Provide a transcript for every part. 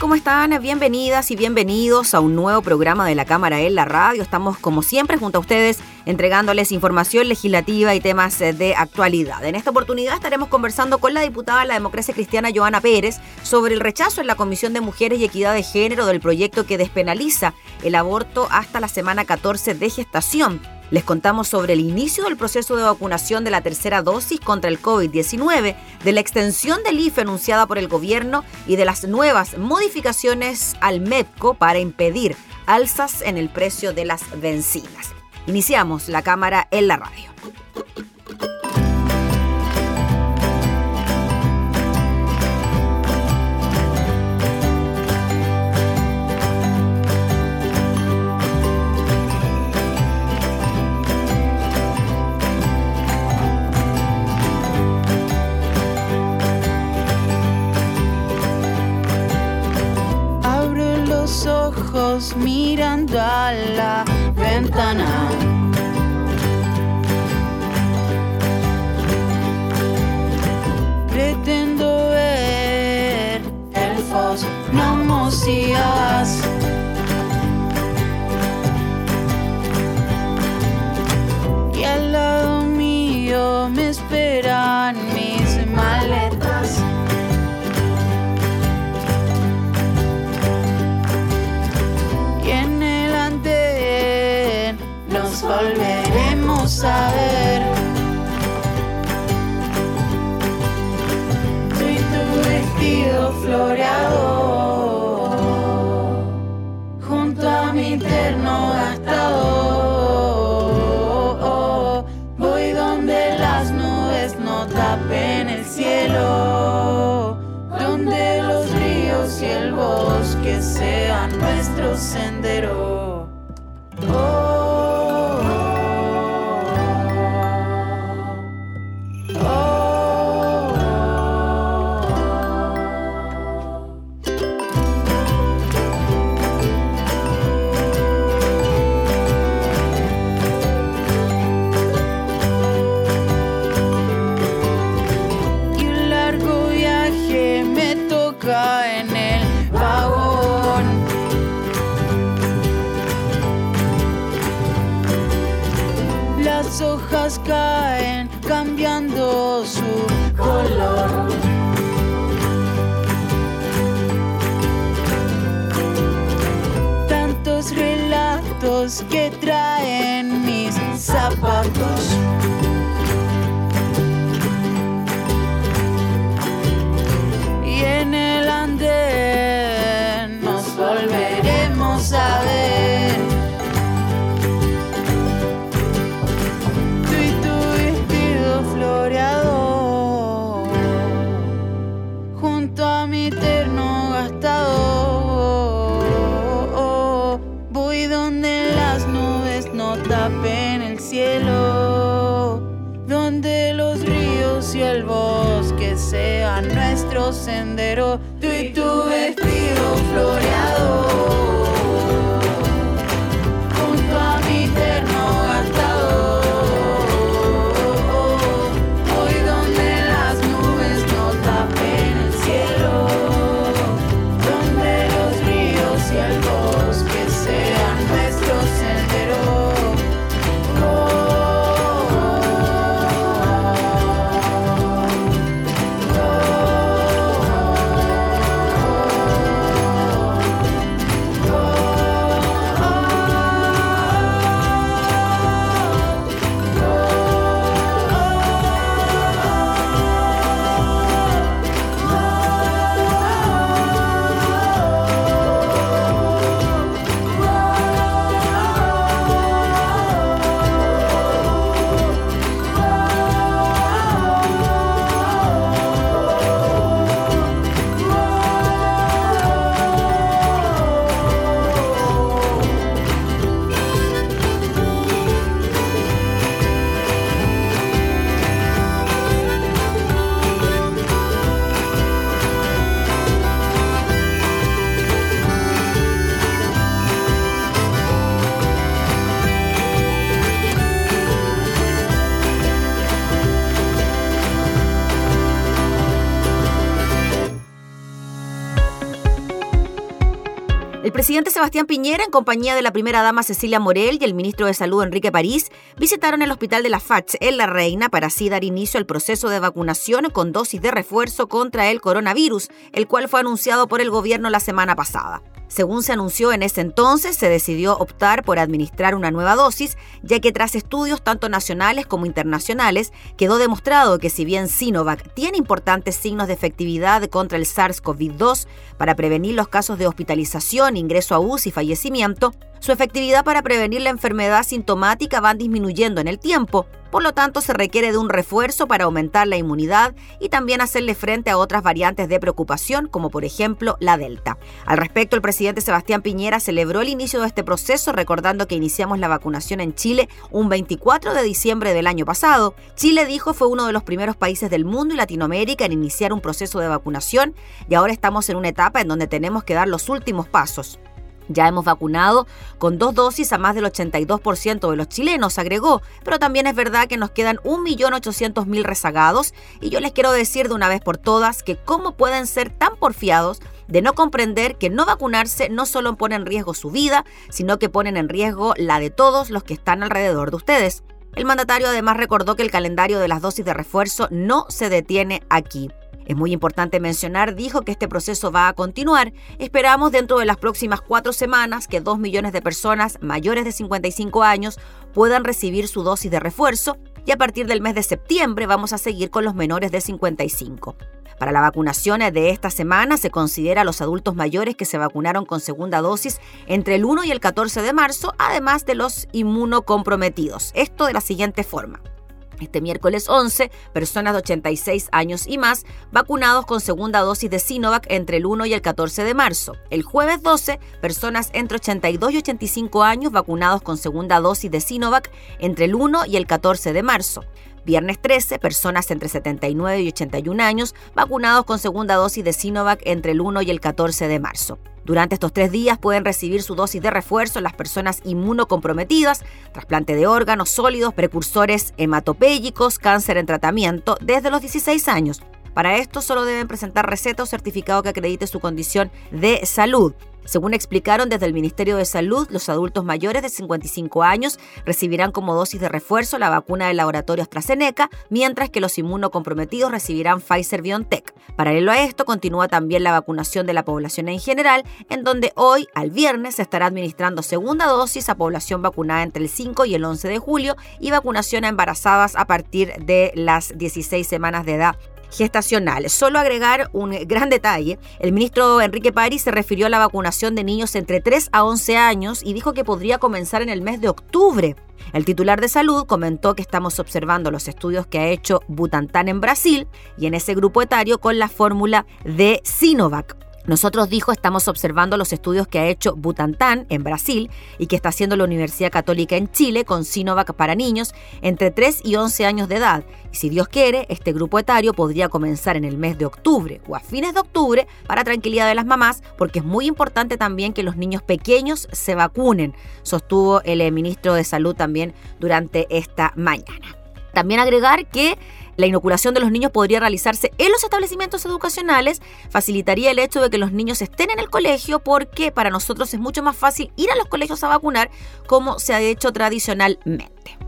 ¿Cómo están? Bienvenidas y bienvenidos a un nuevo programa de la Cámara en la Radio. Estamos como siempre junto a ustedes entregándoles información legislativa y temas eh, de actualidad. En esta oportunidad estaremos conversando con la diputada de la democracia cristiana Joana Pérez sobre el rechazo en la Comisión de Mujeres y Equidad de Género del proyecto que despenaliza el aborto hasta la semana 14 de gestación. Les contamos sobre el inicio del proceso de vacunación de la tercera dosis contra el COVID-19, de la extensión del IFE anunciada por el gobierno y de las nuevas modificaciones al MEPCO para impedir alzas en el precio de las bencinas. Iniciamos la cámara en la radio. A la ventana. El presidente Sebastián Piñera, en compañía de la primera dama Cecilia Morel y el ministro de Salud Enrique París, visitaron el hospital de la FACH en La Reina para así dar inicio al proceso de vacunación con dosis de refuerzo contra el coronavirus, el cual fue anunciado por el gobierno la semana pasada. Según se anunció en ese entonces, se decidió optar por administrar una nueva dosis, ya que tras estudios tanto nacionales como internacionales, quedó demostrado que si bien Sinovac tiene importantes signos de efectividad contra el SARS-CoV-2 para prevenir los casos de hospitalización, ingreso a UCI y fallecimiento, su efectividad para prevenir la enfermedad sintomática va disminuyendo en el tiempo, por lo tanto se requiere de un refuerzo para aumentar la inmunidad y también hacerle frente a otras variantes de preocupación, como por ejemplo la Delta. Al respecto, el presidente Sebastián Piñera celebró el inicio de este proceso recordando que iniciamos la vacunación en Chile un 24 de diciembre del año pasado. Chile dijo fue uno de los primeros países del mundo y Latinoamérica en iniciar un proceso de vacunación y ahora estamos en una etapa en donde tenemos que dar los últimos pasos. Ya hemos vacunado con dos dosis a más del 82% de los chilenos, agregó, pero también es verdad que nos quedan 1.800.000 rezagados y yo les quiero decir de una vez por todas que cómo pueden ser tan porfiados de no comprender que no vacunarse no solo pone en riesgo su vida, sino que ponen en riesgo la de todos los que están alrededor de ustedes. El mandatario además recordó que el calendario de las dosis de refuerzo no se detiene aquí. Es muy importante mencionar, dijo que este proceso va a continuar. Esperamos dentro de las próximas cuatro semanas que dos millones de personas mayores de 55 años puedan recibir su dosis de refuerzo y a partir del mes de septiembre vamos a seguir con los menores de 55. Para la vacunación de esta semana se considera a los adultos mayores que se vacunaron con segunda dosis entre el 1 y el 14 de marzo, además de los inmunocomprometidos. Esto de la siguiente forma. Este miércoles 11, personas de 86 años y más vacunados con segunda dosis de Sinovac entre el 1 y el 14 de marzo. El jueves 12, personas entre 82 y 85 años vacunados con segunda dosis de Sinovac entre el 1 y el 14 de marzo. Viernes 13, personas entre 79 y 81 años vacunados con segunda dosis de Sinovac entre el 1 y el 14 de marzo. Durante estos tres días pueden recibir su dosis de refuerzo las personas inmunocomprometidas, trasplante de órganos sólidos, precursores hematopéyicos, cáncer en tratamiento desde los 16 años. Para esto solo deben presentar receta o certificado que acredite su condición de salud. Según explicaron desde el Ministerio de Salud, los adultos mayores de 55 años recibirán como dosis de refuerzo la vacuna del laboratorio AstraZeneca, mientras que los inmunocomprometidos recibirán Pfizer BioNTech. Paralelo a esto, continúa también la vacunación de la población en general, en donde hoy, al viernes, se estará administrando segunda dosis a población vacunada entre el 5 y el 11 de julio y vacunación a embarazadas a partir de las 16 semanas de edad gestacional. Solo agregar un gran detalle, el ministro Enrique París se refirió a la vacunación de niños entre 3 a 11 años y dijo que podría comenzar en el mes de octubre. El titular de salud comentó que estamos observando los estudios que ha hecho Butantan en Brasil y en ese grupo etario con la fórmula de Sinovac. Nosotros, dijo, estamos observando los estudios que ha hecho Butantan en Brasil y que está haciendo la Universidad Católica en Chile con Sinovac para niños entre 3 y 11 años de edad. Y si Dios quiere, este grupo etario podría comenzar en el mes de octubre o a fines de octubre para tranquilidad de las mamás, porque es muy importante también que los niños pequeños se vacunen, sostuvo el eh, ministro de Salud también durante esta mañana. También agregar que la inoculación de los niños podría realizarse en los establecimientos educacionales, facilitaría el hecho de que los niños estén en el colegio porque para nosotros es mucho más fácil ir a los colegios a vacunar como se ha hecho tradicionalmente.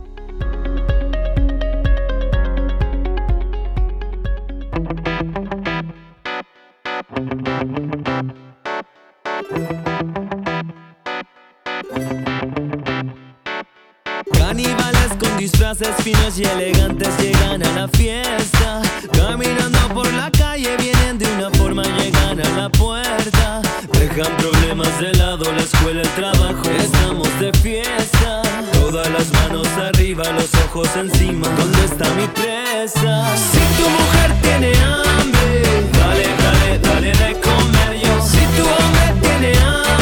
Disfraces finos y elegantes llegan a la fiesta. Caminando por la calle vienen de una forma, llegan a la puerta. Dejan problemas de lado, la escuela, el trabajo, estamos de fiesta. Todas las manos arriba, los ojos encima, ¿dónde está mi presa? Si tu mujer tiene hambre, dale, dale, dale de comer yo. Si tu hombre tiene hambre,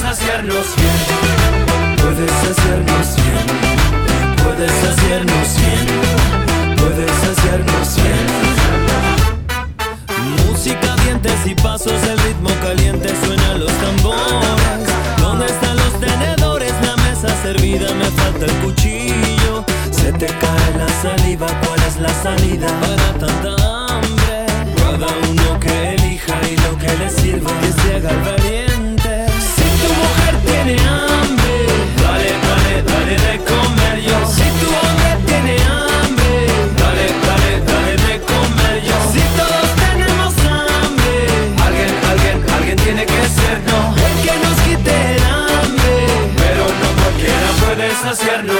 saciarnos bien. Puedes hacernos bien, puedes hacernos bien, puedes hacernos bien. Música, dientes y pasos, el ritmo caliente suena los tambores. ¿Dónde están los tenedores? La mesa servida, me falta el cuchillo. Se te cae la saliva, ¿cuál es la salida? Para tanta hambre, cada uno que elija y lo que le sirva, que se haga valiente. Tiene hambre, dale, dale, dale de comer yo. Si tu hombre tiene hambre, dale, dale, dale de comer yo. Si todos tenemos hambre, alguien, alguien, alguien tiene que ser, no. El que nos quite el hambre, pero no cualquiera puede saciarnos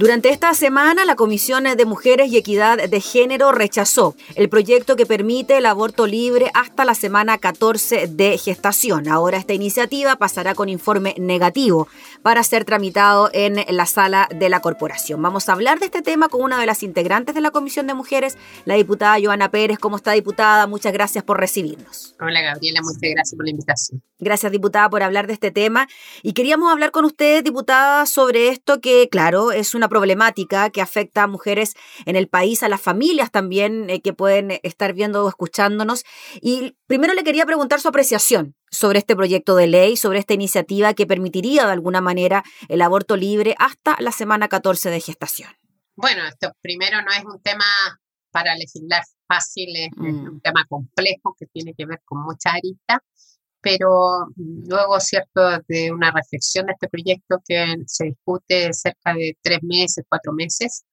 Durante esta semana, la Comisión de Mujeres y Equidad de Género rechazó el proyecto que permite el aborto libre hasta la semana 14 de gestación. Ahora esta iniciativa pasará con informe negativo para ser tramitado en la sala de la corporación. Vamos a hablar de este tema con una de las integrantes de la Comisión de Mujeres, la diputada Joana Pérez. ¿Cómo está, diputada? Muchas gracias por recibirnos. Hola Gabriela, muchas gracias por la invitación. Gracias, diputada, por hablar de este tema. Y queríamos hablar con usted, diputada, sobre esto que, claro, es una problemática que afecta a mujeres en el país, a las familias también eh, que pueden estar viendo o escuchándonos. Y primero le quería preguntar su apreciación sobre este proyecto de ley, sobre esta iniciativa que permitiría de alguna manera el aborto libre hasta la semana 14 de gestación. Bueno, esto primero no es un tema para legislar fácil, es, Mm. un tema complejo que tiene que ver con muchas aristas, pero luego, cierto, de una reflexión de este proyecto que se discute cerca de tres meses, cuatro meses,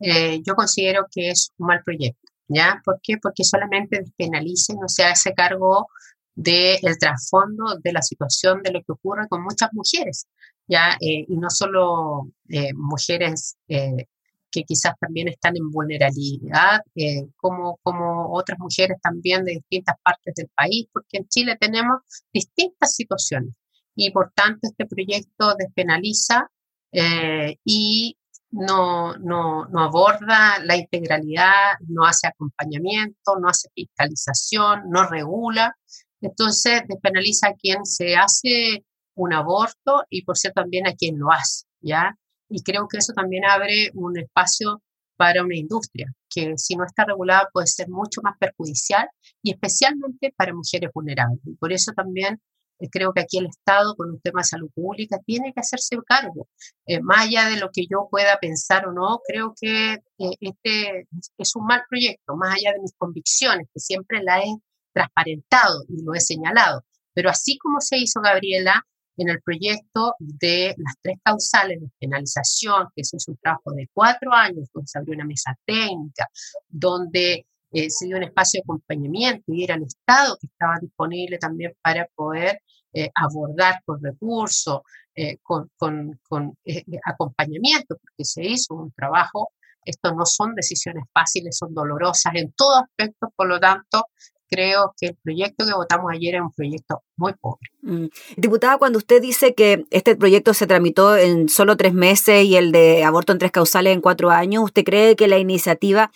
eh, yo considero que es un mal proyecto, ¿ya? ¿Por qué? Porque solamente despenaliza y no se hace cargo del trasfondo de la situación de lo que ocurre con muchas mujeres, ¿ya? Eh, y no solo eh, mujeres eh, que quizás también están en vulnerabilidad, eh, como, como otras mujeres también de distintas partes del país, porque en Chile tenemos distintas situaciones y por tanto este proyecto despenaliza eh, y no, no, no aborda la integralidad, no hace acompañamiento, no hace fiscalización, no regula. Entonces despenaliza a quien se hace un aborto y por cierto también a quien lo hace, ¿ya? Y creo que eso también abre un espacio para una industria que si no está regulada puede ser mucho más perjudicial y especialmente para mujeres vulnerables. Y por eso también eh, creo que aquí el Estado con un tema de salud pública tiene que hacerse cargo. Eh, más allá de lo que yo pueda pensar o no, creo que eh, este es un mal proyecto, más allá de mis convicciones, que siempre la he transparentado y lo he señalado. Pero así como se hizo, Gabriela, en el proyecto de las tres causales de penalización, que eso es un trabajo de cuatro años, donde se abrió una mesa técnica, donde eh, se dio un espacio de acompañamiento y era el Estado que estaba disponible también para poder eh, abordar con recursos, eh, con, con, con eh, acompañamiento, porque se hizo un trabajo. Esto no son decisiones fáciles, son dolorosas en todos aspectos, por lo tanto, creo que el proyecto que votamos ayer es un proyecto muy pobre. Mm. Diputada, cuando usted dice que este proyecto se tramitó en solo tres meses y el de aborto en tres causales en cuatro años, ¿usted cree que la iniciativa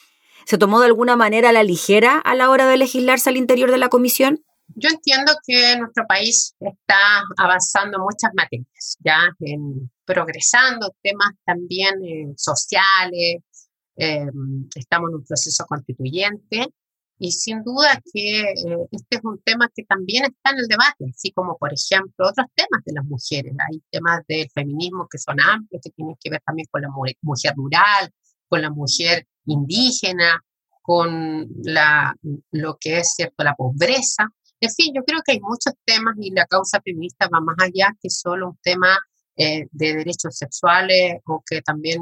se tomó de alguna manera a la ligera a la hora de legislarse al interior de la comisión? Yo entiendo que nuestro país está avanzando en muchas materias, ya en progresando temas también eh, sociales, eh, estamos en un proceso constituyente y sin duda que eh, este es un tema que también está en el debate, así como por ejemplo otros temas de las mujeres. Hay temas del feminismo que son amplios, que tienen que ver también con la mujer rural, con la mujer indígena, con la, lo que es cierto la pobreza. En fin, yo creo que hay muchos temas y la causa feminista va más allá que solo un tema eh, de derechos sexuales o que también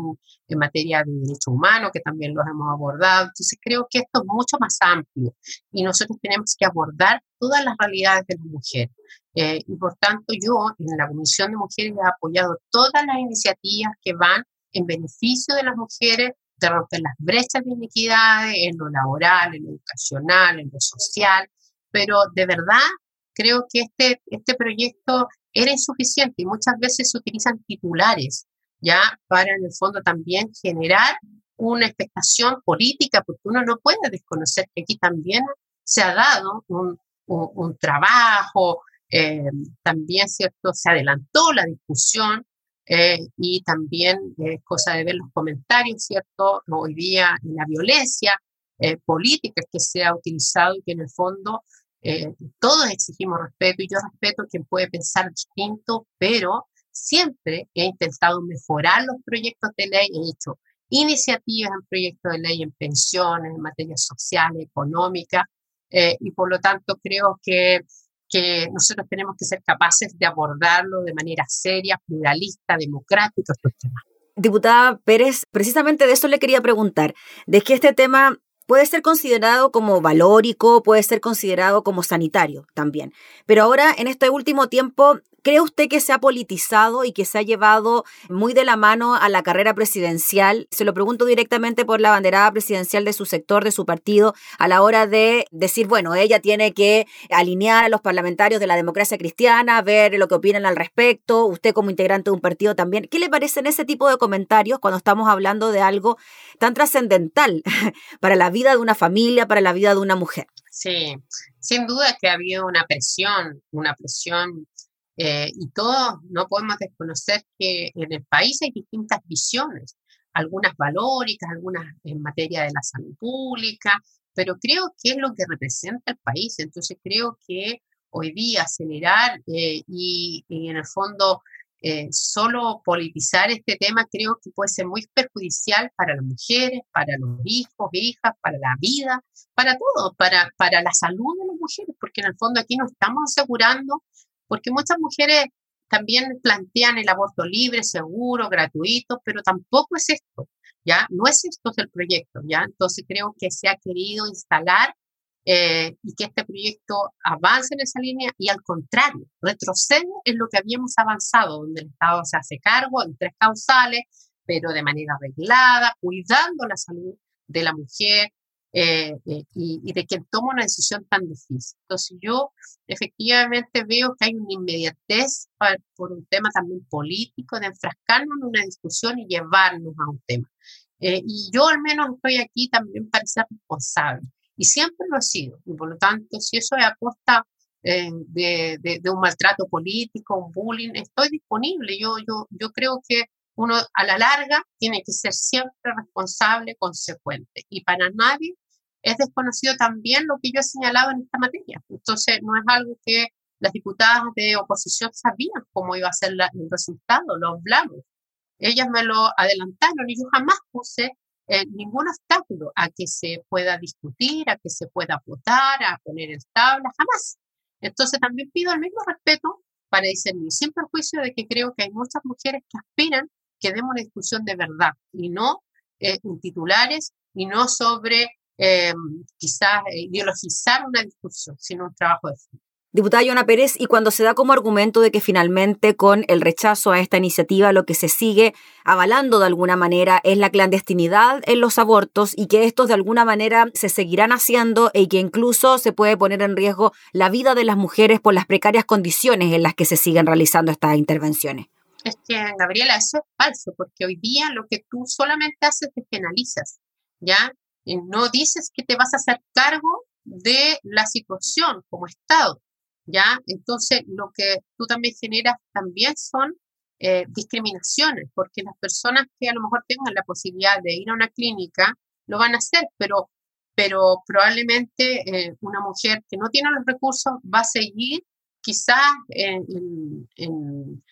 en materia de derechos humanos, que también los hemos abordado. Entonces creo que esto es mucho más amplio y nosotros tenemos que abordar todas las realidades de las mujeres. Eh, y por tanto yo en la Comisión de Mujeres he apoyado todas las iniciativas que van en beneficio de las mujeres, de romper las brechas de iniquidades en lo laboral, en lo educacional, en lo social, pero de verdad creo que este, este proyecto era insuficiente y muchas veces se utilizan titulares ya para en el fondo también generar una expectación política, porque uno no puede desconocer que aquí también se ha dado un, un, trabajo, eh, también cierto se adelantó la discusión eh, y también es cosa de ver los comentarios, cierto, hoy día en la violencia eh, política que se ha utilizado y que en el fondo eh, todos exigimos respeto y yo respeto a quien puede pensar distinto, pero siempre he intentado mejorar los proyectos de ley, he hecho iniciativas en proyectos de ley en pensiones, en materia social, económica, eh, y por lo tanto creo que, que nosotros tenemos que ser capaces de abordarlo de manera seria, pluralista, democrática, estos temas. Diputada Pérez, precisamente de eso le quería preguntar, de que este tema puede ser considerado como valórico, puede ser considerado como sanitario también. Pero ahora, en este último tiempo, ¿Cree usted que se ha politizado y que se ha llevado muy de la mano a la carrera presidencial? Se lo pregunto directamente por la banderada presidencial de su sector, de su partido, a la hora de decir, bueno, ella tiene que alinear a los parlamentarios de la democracia cristiana, ver lo que opinan al respecto, usted como integrante de un partido también. ¿Qué le parecen ese tipo de comentarios cuando estamos hablando de algo tan trascendental para la vida de una familia, para la vida de una mujer? Sí, sin duda que ha habido una presión, una presión eh, y todos no podemos desconocer que en el país hay distintas visiones, algunas valóricas, algunas en materia de la salud pública, pero creo que es lo que representa el país. Entonces creo que hoy día acelerar eh, y, en el fondo eh, solo politizar este tema creo que puede ser muy perjudicial para las mujeres, para los hijos, hijas, para la vida, para todo, para, para la salud de las mujeres, porque en el fondo aquí no estamos asegurando porque muchas mujeres también plantean el aborto libre, seguro, gratuito, pero tampoco es esto, ¿ya? No es esto el proyecto, ¿ya? Entonces creo que se ha querido instalar eh, y que este proyecto avance en esa línea y al contrario, retrocede en lo que habíamos avanzado, donde el Estado se hace cargo en tres causales, pero de manera arreglada, cuidando la salud de la mujer, eh, eh, y, de quien toma una decisión tan difícil. Entonces yo efectivamente veo que hay una inmediatez por un tema también político de enfrascarnos en una discusión y llevarnos a un tema. Eh, y yo al menos estoy aquí también para ser responsable y siempre lo he sido. Y por lo tanto, si eso es a costa de, de, un maltrato político, un bullying, estoy disponible. Yo, yo, yo creo que uno a la larga tiene que ser siempre responsable, consecuente. Y para nadie es desconocido también lo que yo he señalado en esta materia. Entonces, no es algo que las diputadas de oposición sabían cómo iba a ser el resultado, lo hablamos. Ellas me lo adelantaron y yo jamás puse eh, ningún obstáculo a que se pueda discutir, a que se pueda votar, a poner en tabla, jamás. Entonces también pido el mismo respeto para discernir, sin perjuicio de que creo que hay muchas mujeres que aspiran que demos una discusión de verdad y no eh, en titulares y no sobre eh, quizás ideologizar una discusión, sino un trabajo de fondo. Diputada Yona Pérez, y cuando se da como argumento de que finalmente con el rechazo a esta iniciativa lo que se sigue avalando de alguna manera es la clandestinidad en los abortos y que estos de alguna manera se seguirán haciendo y que incluso se puede poner en riesgo la vida de las mujeres por las precarias condiciones en las que se siguen realizando estas intervenciones. Es que, Gabriela, eso es falso, porque hoy día lo que tú solamente haces es penalizas, ¿ya? No dices que te vas a hacer cargo de la situación como Estado. ¿ya? Entonces, lo que tú también generas también son eh, discriminaciones, porque las personas que a lo mejor tengan la posibilidad de ir a una clínica lo van a hacer, pero, pero probablemente eh, una mujer que no tiene los recursos va a seguir quizás en, en,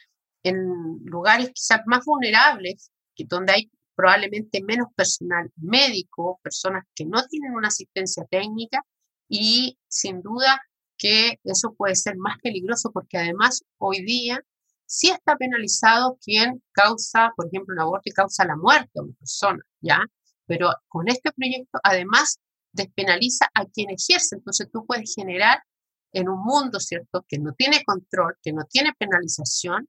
en lugares quizás más vulnerables, que donde hay probablemente menos personal médico, personas que no tienen una asistencia técnica y sin duda que eso puede ser más peligroso porque además hoy día sí está penalizado quien causa, por ejemplo, un aborto y causa la muerte a una persona, ¿ya? Pero con este proyecto además despenaliza a quien ejerce, entonces tú puedes generar en un mundo, ¿cierto?, que no tiene control, que no tiene penalización,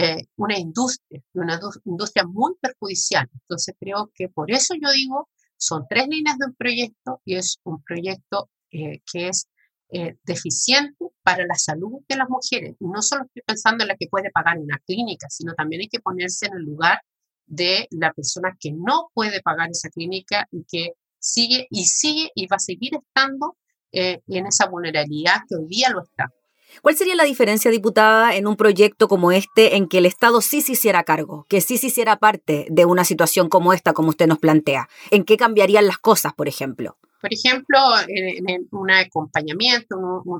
eh, una industria, una industria muy perjudicial. Entonces creo que por eso yo digo, son tres líneas de un proyecto y es un proyecto eh, que es eh, deficiente para la salud de las mujeres. No solo estoy pensando en la que puede pagar una clínica, sino también hay que ponerse en el lugar de la persona que no puede pagar esa clínica y que sigue y sigue y va a seguir estando en esa vulnerabilidad que hoy día lo está. ¿Cuál sería la diferencia, diputada, en un proyecto como este en que el Estado sí se hiciera cargo, que sí se hiciera parte de una situación como esta, como usted nos plantea? ¿En qué cambiarían las cosas, por ejemplo? Por ejemplo, en, un acompañamiento,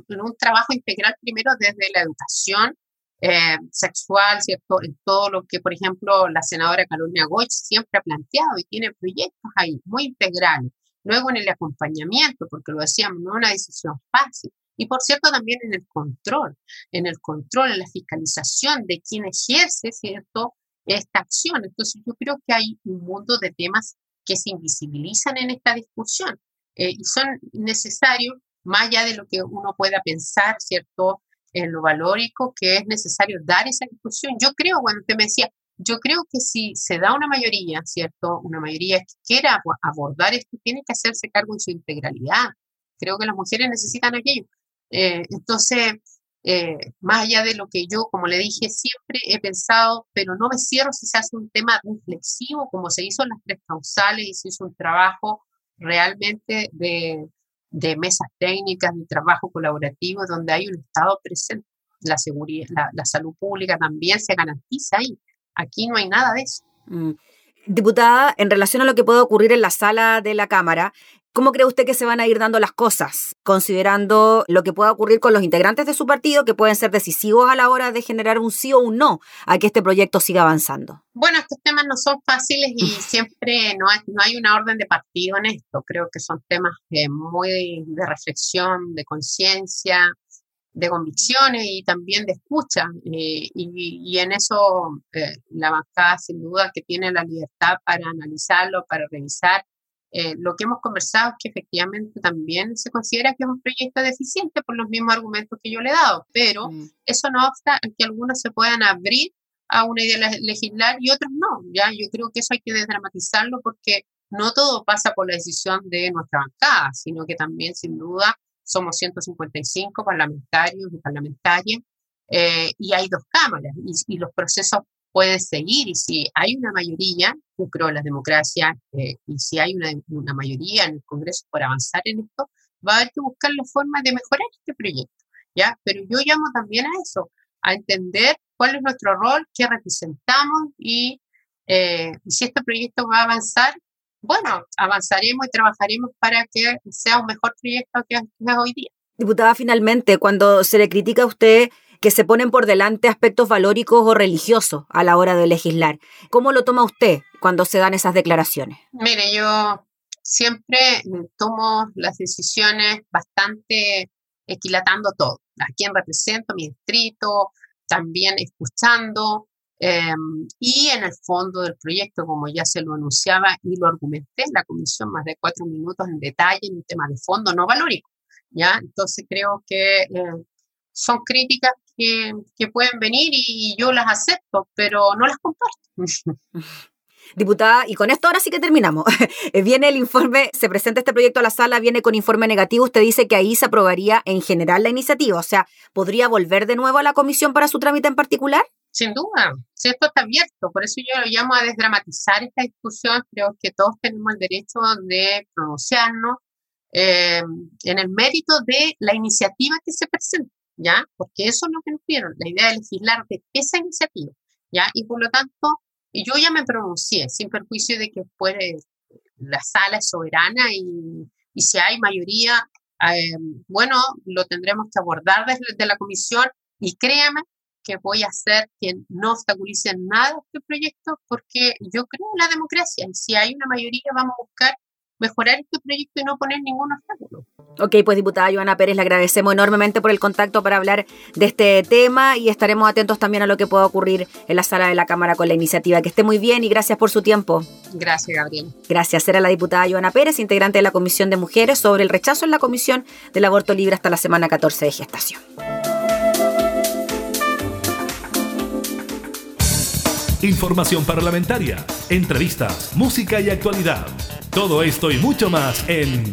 en un, trabajo integral primero desde la educación eh, sexual, ¿cierto? En todo lo que, por ejemplo, la senadora Carolina Goich siempre ha planteado y tiene proyectos ahí muy integrales. Luego en el acompañamiento, porque lo decíamos, no es una decisión fácil. Y por cierto, también en el control, en el control, en la fiscalización de quien ejerce, ¿cierto? Esta acción. Entonces, yo creo que hay un mundo de temas que se invisibilizan en esta discusión. Eh, y son necesarios, más allá de lo que uno pueda pensar, ¿cierto? En lo valórico, que es necesario dar esa discusión. Yo creo, cuando usted me decía, yo creo que si se da una mayoría, ¿cierto? Una mayoría que quiera abordar esto, tiene que hacerse cargo en su integralidad. Creo que las mujeres necesitan aquello. Eh, entonces, eh, más allá de lo que yo, como le dije, siempre he pensado, pero no me cierro si se hace un tema reflexivo, como se hizo en las tres causales y se hizo un trabajo realmente de, mesas técnicas, de trabajo colaborativo, donde hay un Estado presente. La, seguridad, la, salud pública también se garantiza ahí. Aquí no hay nada de eso. Mm. Diputada, en relación a lo que puede ocurrir en la sala de la Cámara, ¿Cómo cree usted que se van a ir dando las cosas, considerando lo que pueda ocurrir con los integrantes de su partido, que pueden ser decisivos a la hora de generar un sí o un no a que este proyecto siga avanzando? Bueno, estos temas no son fáciles y siempre no hay, no hay una orden de partido en esto. Creo que son temas eh, muy de reflexión, de conciencia, de convicciones y también de escucha. Eh, y, en eso eh, la bancada sin duda que tiene la libertad para analizarlo, para revisar eh, lo que hemos conversado es que efectivamente también se considera que es un proyecto deficiente por los mismos argumentos que yo le he dado, pero mm. eso no obsta que algunos se puedan abrir a una idea legislar y otros no. Ya, yo creo que eso hay que desdramatizarlo porque no todo pasa por la decisión de nuestra bancada, sino que también, sin duda, somos 155 parlamentarios y parlamentarias eh, y hay dos cámaras y, y los procesos puede seguir y si hay una mayoría, yo creo en la democracia, eh, y si hay una, una, mayoría en el Congreso por avanzar en esto, va a haber que buscar la forma de mejorar este proyecto, ¿ya? Pero yo llamo también a eso, a entender cuál es nuestro rol, qué representamos y, eh, si este proyecto va a avanzar, bueno, avanzaremos y trabajaremos para que sea un mejor proyecto que es hoy día. Diputada, finalmente, cuando se le critica a usted que se ponen por delante aspectos valóricos o religiosos a la hora de legislar. ¿Cómo lo toma usted cuando se dan esas declaraciones? Mire, yo siempre tomo las decisiones bastante equilatando todo. A quién represento, mi distrito, también escuchando. Em, y en el fondo del proyecto, como ya se lo anunciaba y lo argumenté en la comisión más de cuatro minutos en detalle en un tema de fondo no valórico. ¿ya? Entonces creo que eh, son críticas que, que pueden venir y yo las acepto, pero no las comparto. Diputada, y con esto ahora sí que terminamos. viene el informe, se presenta este proyecto a la sala, viene con informe negativo. Usted dice que ahí se aprobaría en general la iniciativa, o sea, ¿podría volver de nuevo a la comisión para su trámite en particular? Sin duda, si esto está abierto, por eso yo lo llamo a desdramatizar esta discusión. Creo que todos tenemos el derecho de pronunciarnos eh, en el mérito de la iniciativa que se presenta, ¿ya? Porque eso es lo que nos pidieron, la idea de legislar de esa iniciativa, ¿ya? Y por lo tanto, yo ya me pronuncié, sin perjuicio de que puede, la sala es soberana y, y si hay mayoría, eh, bueno, lo tendremos que abordar desde la comisión y créame que voy a hacer que no obstaculice nada este proyecto porque yo creo en la democracia y si hay una mayoría vamos a buscar mejorar este proyecto y no poner ningún obstáculo. Ok, pues diputada Joana Pérez, le agradecemos enormemente por el contacto para hablar de este tema y estaremos atentos también a lo que pueda ocurrir en la sala de la Cámara con la iniciativa. Que esté muy bien y gracias por su tiempo. Gracias, Gabriel. Gracias. Era la diputada Joana Pérez, integrante de la Comisión de Mujeres, sobre el rechazo en la Comisión del Aborto Libre hasta la semana 14 de gestación. Información parlamentaria, entrevistas, música y actualidad. Todo esto y mucho más en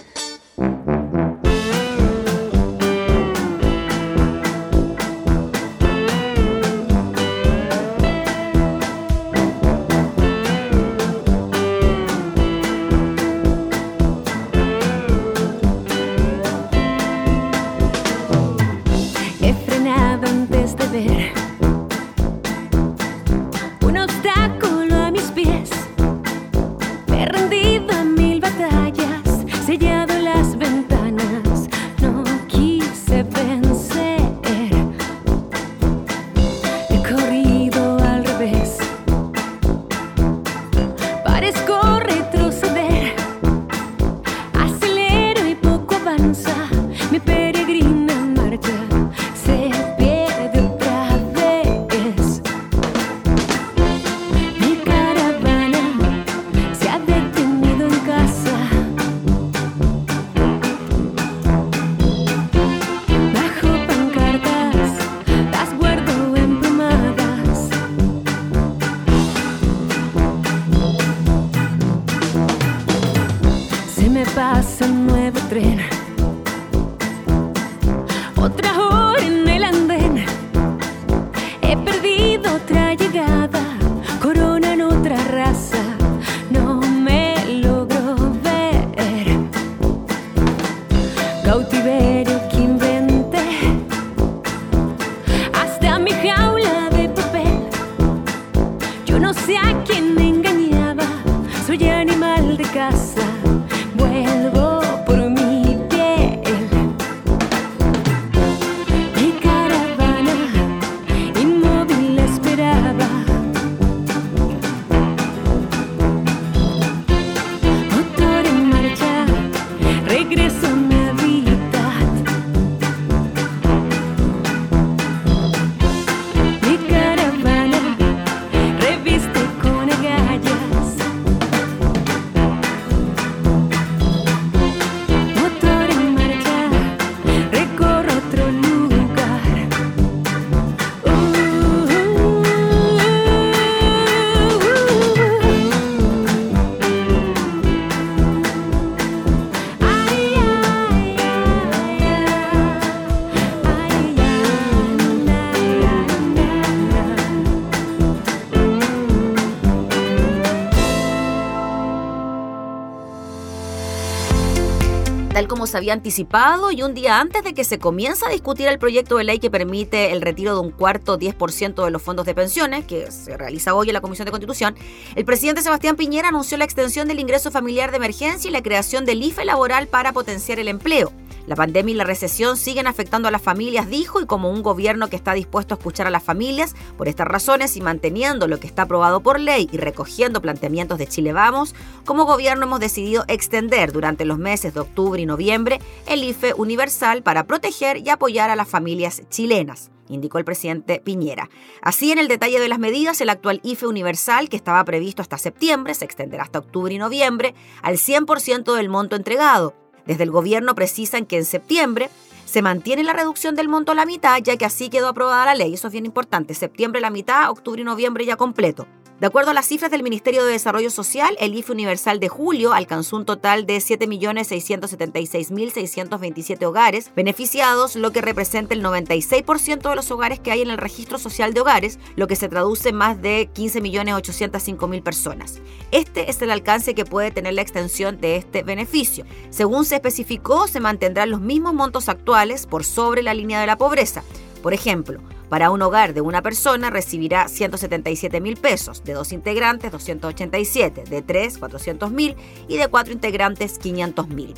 Había anticipado y un día antes de que se comience a discutir el proyecto de ley que permite el retiro de un cuarto 10% de los fondos de pensiones, que se realiza hoy en la Comisión de Constitución, el presidente Sebastián Piñera anunció la extensión del ingreso familiar de emergencia y la creación del IFE laboral para potenciar el empleo. La pandemia y la recesión siguen afectando a las familias, dijo, y como un gobierno que está dispuesto a escuchar a las familias, por estas razones y manteniendo lo que está aprobado por ley y recogiendo planteamientos de Chile Vamos, como gobierno hemos decidido extender durante los meses de octubre y noviembre el IFE universal para proteger y apoyar a las familias chilenas. indicó el presidente Piñera. Así, en el detalle de las medidas, el actual IFE universal, que estaba previsto hasta septiembre, se extenderá hasta octubre y noviembre al 100% del monto entregado. Desde el gobierno precisan que en septiembre se mantiene la reducción del monto a la mitad, ya que así quedó aprobada la ley. Eso es bien importante. Septiembre la mitad, octubre y noviembre ya completo. De acuerdo a las cifras del Ministerio de Desarrollo Social, el IFE universal de julio alcanzó un total de 7.676.627 hogares beneficiados, lo que representa el 96% de los hogares que hay en el registro social de hogares, lo que se traduce en más de 15.805.000 personas. Este es el alcance que puede tener la extensión de este beneficio. Según se especificó, se mantendrán los mismos montos actuales por sobre la línea de la pobreza. Por ejemplo, para un hogar de una persona recibirá 177 mil pesos, de dos integrantes 287, de tres 400 mil y de cuatro integrantes 500 mil.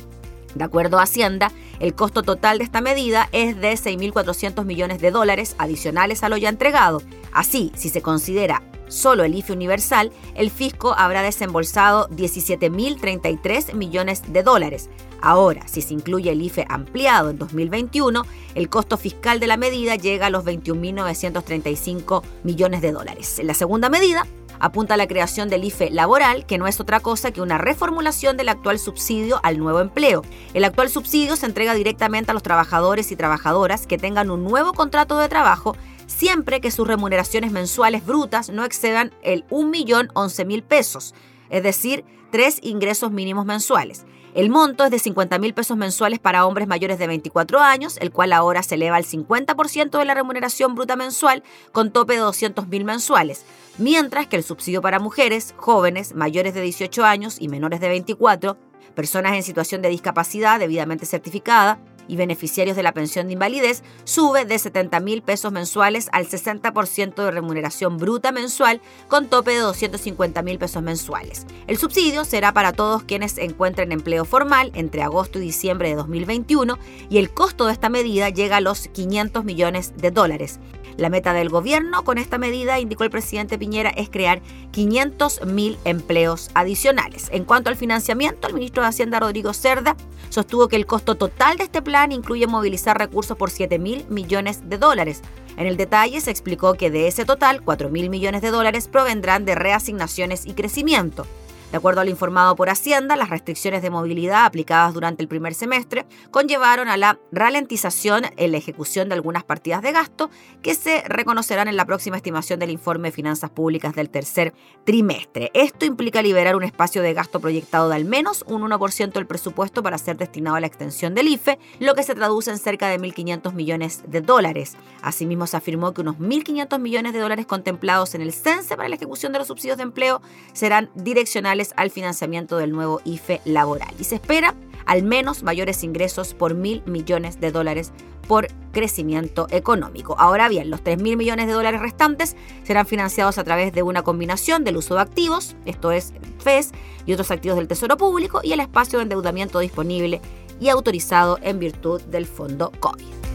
De acuerdo a Hacienda, el costo total de esta medida es de 6.400 millones de dólares adicionales a lo ya entregado. Así, si se considera solo el IFE universal, el fisco habrá desembolsado 17.033 millones de dólares. Ahora, si se incluye el IFE ampliado en 2021, el costo fiscal de la medida llega a los 21.935 millones de dólares. La segunda medida apunta a la creación del IFE laboral, que no es otra cosa que una reformulación del actual subsidio al nuevo empleo. El actual subsidio se entrega directamente a los trabajadores y trabajadoras que tengan un nuevo contrato de trabajo siempre que sus remuneraciones mensuales brutas no excedan el 1.011.000 pesos, es decir, tres ingresos mínimos mensuales. El monto es de 50 mil pesos mensuales para hombres mayores de 24 años, el cual ahora se eleva al 50% de la remuneración bruta mensual con tope de 200 mil mensuales, mientras que el subsidio para mujeres, jóvenes, mayores de 18 años y menores de 24, personas en situación de discapacidad debidamente certificada, y beneficiarios de la pensión de invalidez sube de 70 mil pesos mensuales al 60% de remuneración bruta mensual con tope de 250 mil pesos mensuales. El subsidio será para todos quienes encuentren empleo formal entre agosto y diciembre de 2021 y el costo de esta medida llega a los 500 millones de dólares. La meta del gobierno con esta medida, indicó el presidente Piñera, es crear 500.000 empleos adicionales. En cuanto al financiamiento, el ministro de Hacienda, Rodrigo Cerda, sostuvo que el costo total de este plan incluye movilizar recursos por 7.000 millones de dólares. En el detalle se explicó que de ese total, 4.000 millones de dólares provendrán de reasignaciones y crecimiento. De acuerdo a lo informado por Hacienda, las restricciones de movilidad aplicadas durante el primer semestre conllevaron a la ralentización en la ejecución de algunas partidas de gasto que se reconocerán en la próxima estimación del informe de finanzas públicas del tercer trimestre. Esto implica liberar un espacio de gasto proyectado de al menos un 1% del presupuesto para ser destinado a la extensión del IFE, lo que se traduce en cerca de 1.500 millones de dólares. Asimismo, se afirmó que unos 1.500 millones de dólares contemplados en el CENSE para la ejecución de los subsidios de empleo serán direccionales al financiamiento del nuevo IFE laboral. Y se espera al menos mayores ingresos por mil millones de dólares por crecimiento económico. Ahora bien, los 3 mil millones de dólares restantes serán financiados a través de una combinación del uso de activos, esto es FES, y otros activos del Tesoro Público y el espacio de endeudamiento disponible y autorizado en virtud del Fondo COVID.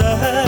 Y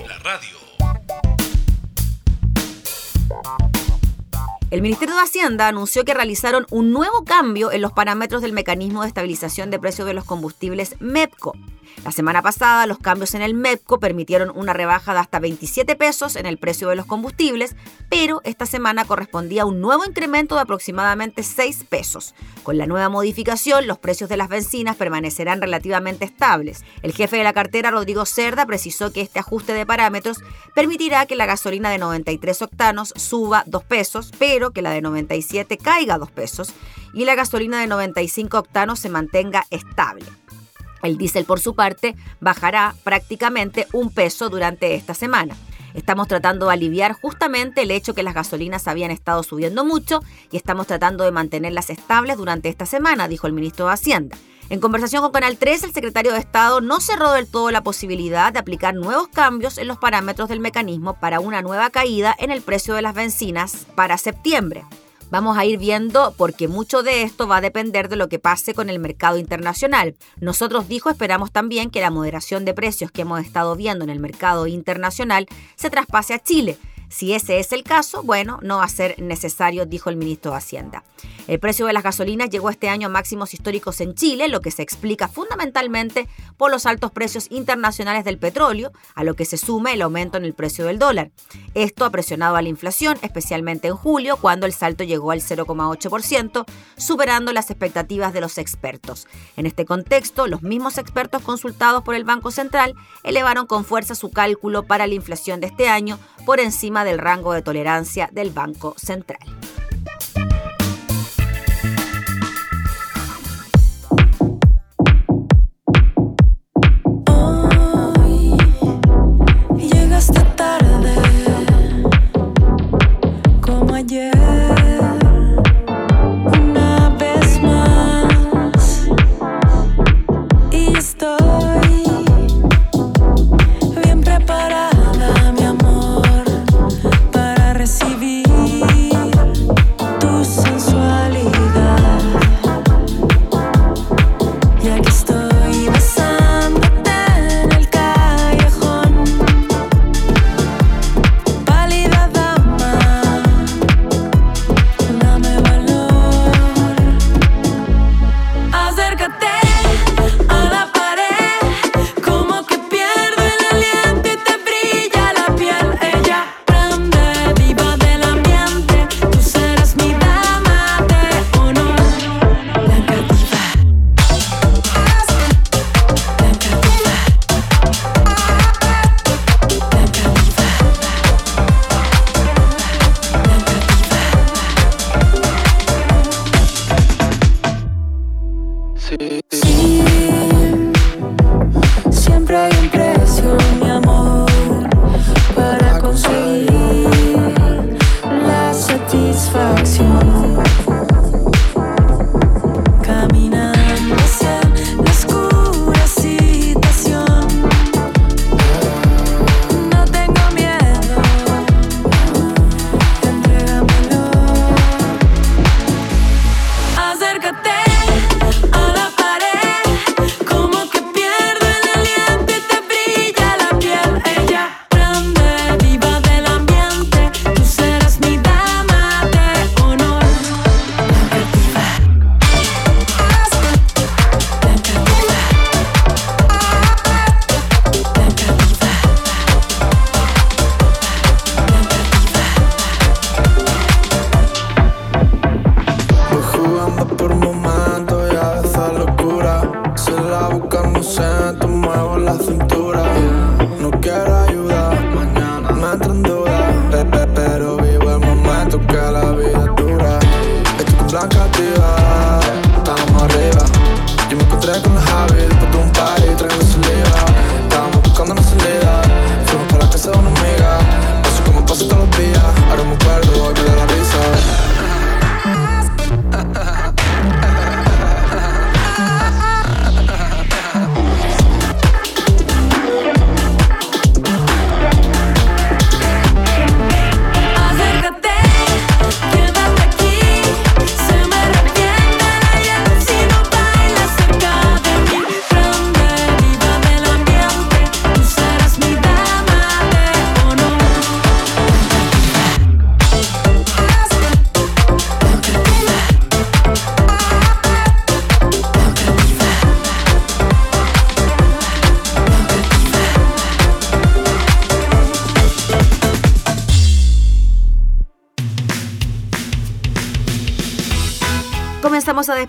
El Ministerio de Hacienda anunció que realizaron un nuevo cambio en los parámetros del mecanismo de estabilización de precios de los combustibles MEPCO. La semana pasada, los cambios en el MEPCO permitieron una rebaja de hasta 27 pesos en el precio de los combustibles, pero esta semana correspondía a un nuevo incremento de aproximadamente 6 pesos. Con la nueva modificación, los precios de las bencinas permanecerán relativamente estables. El jefe de la cartera, Rodrigo Cerda, precisó que este ajuste de parámetros permitirá que la gasolina de 93 octanos suba 2 pesos, pero que la de 97 caiga 2 pesos y la gasolina de 95 octanos se mantenga estable. El diésel, por su parte, bajará prácticamente un peso durante esta semana. Estamos tratando de aliviar justamente el hecho que las gasolinas habían estado subiendo mucho y estamos tratando de mantenerlas estables durante esta semana, dijo el ministro de Hacienda. En conversación con Canal 3, el secretario de Estado no cerró del todo la posibilidad de aplicar nuevos cambios en los parámetros del mecanismo para una nueva caída en el precio de las bencinas para septiembre. Vamos a ir viendo porque mucho de esto va a depender de lo que pase con el mercado internacional. Nosotros, dijo, esperamos también que la moderación de precios que hemos estado viendo en el mercado internacional se traspase a Chile. Si ese es el caso, bueno, no va a ser necesario, dijo el ministro de Hacienda. El precio de las gasolinas llegó este año a máximos históricos en Chile, lo que se explica fundamentalmente por los altos precios internacionales del petróleo, a lo que se suma el aumento en el precio del dólar. Esto ha presionado a la inflación, especialmente en julio, cuando el salto llegó al 0,8%, superando las expectativas de los expertos. En este contexto, los mismos expertos consultados por el Banco Central elevaron con fuerza su cálculo para la inflación de este año por encima del rango de tolerancia del Banco Central.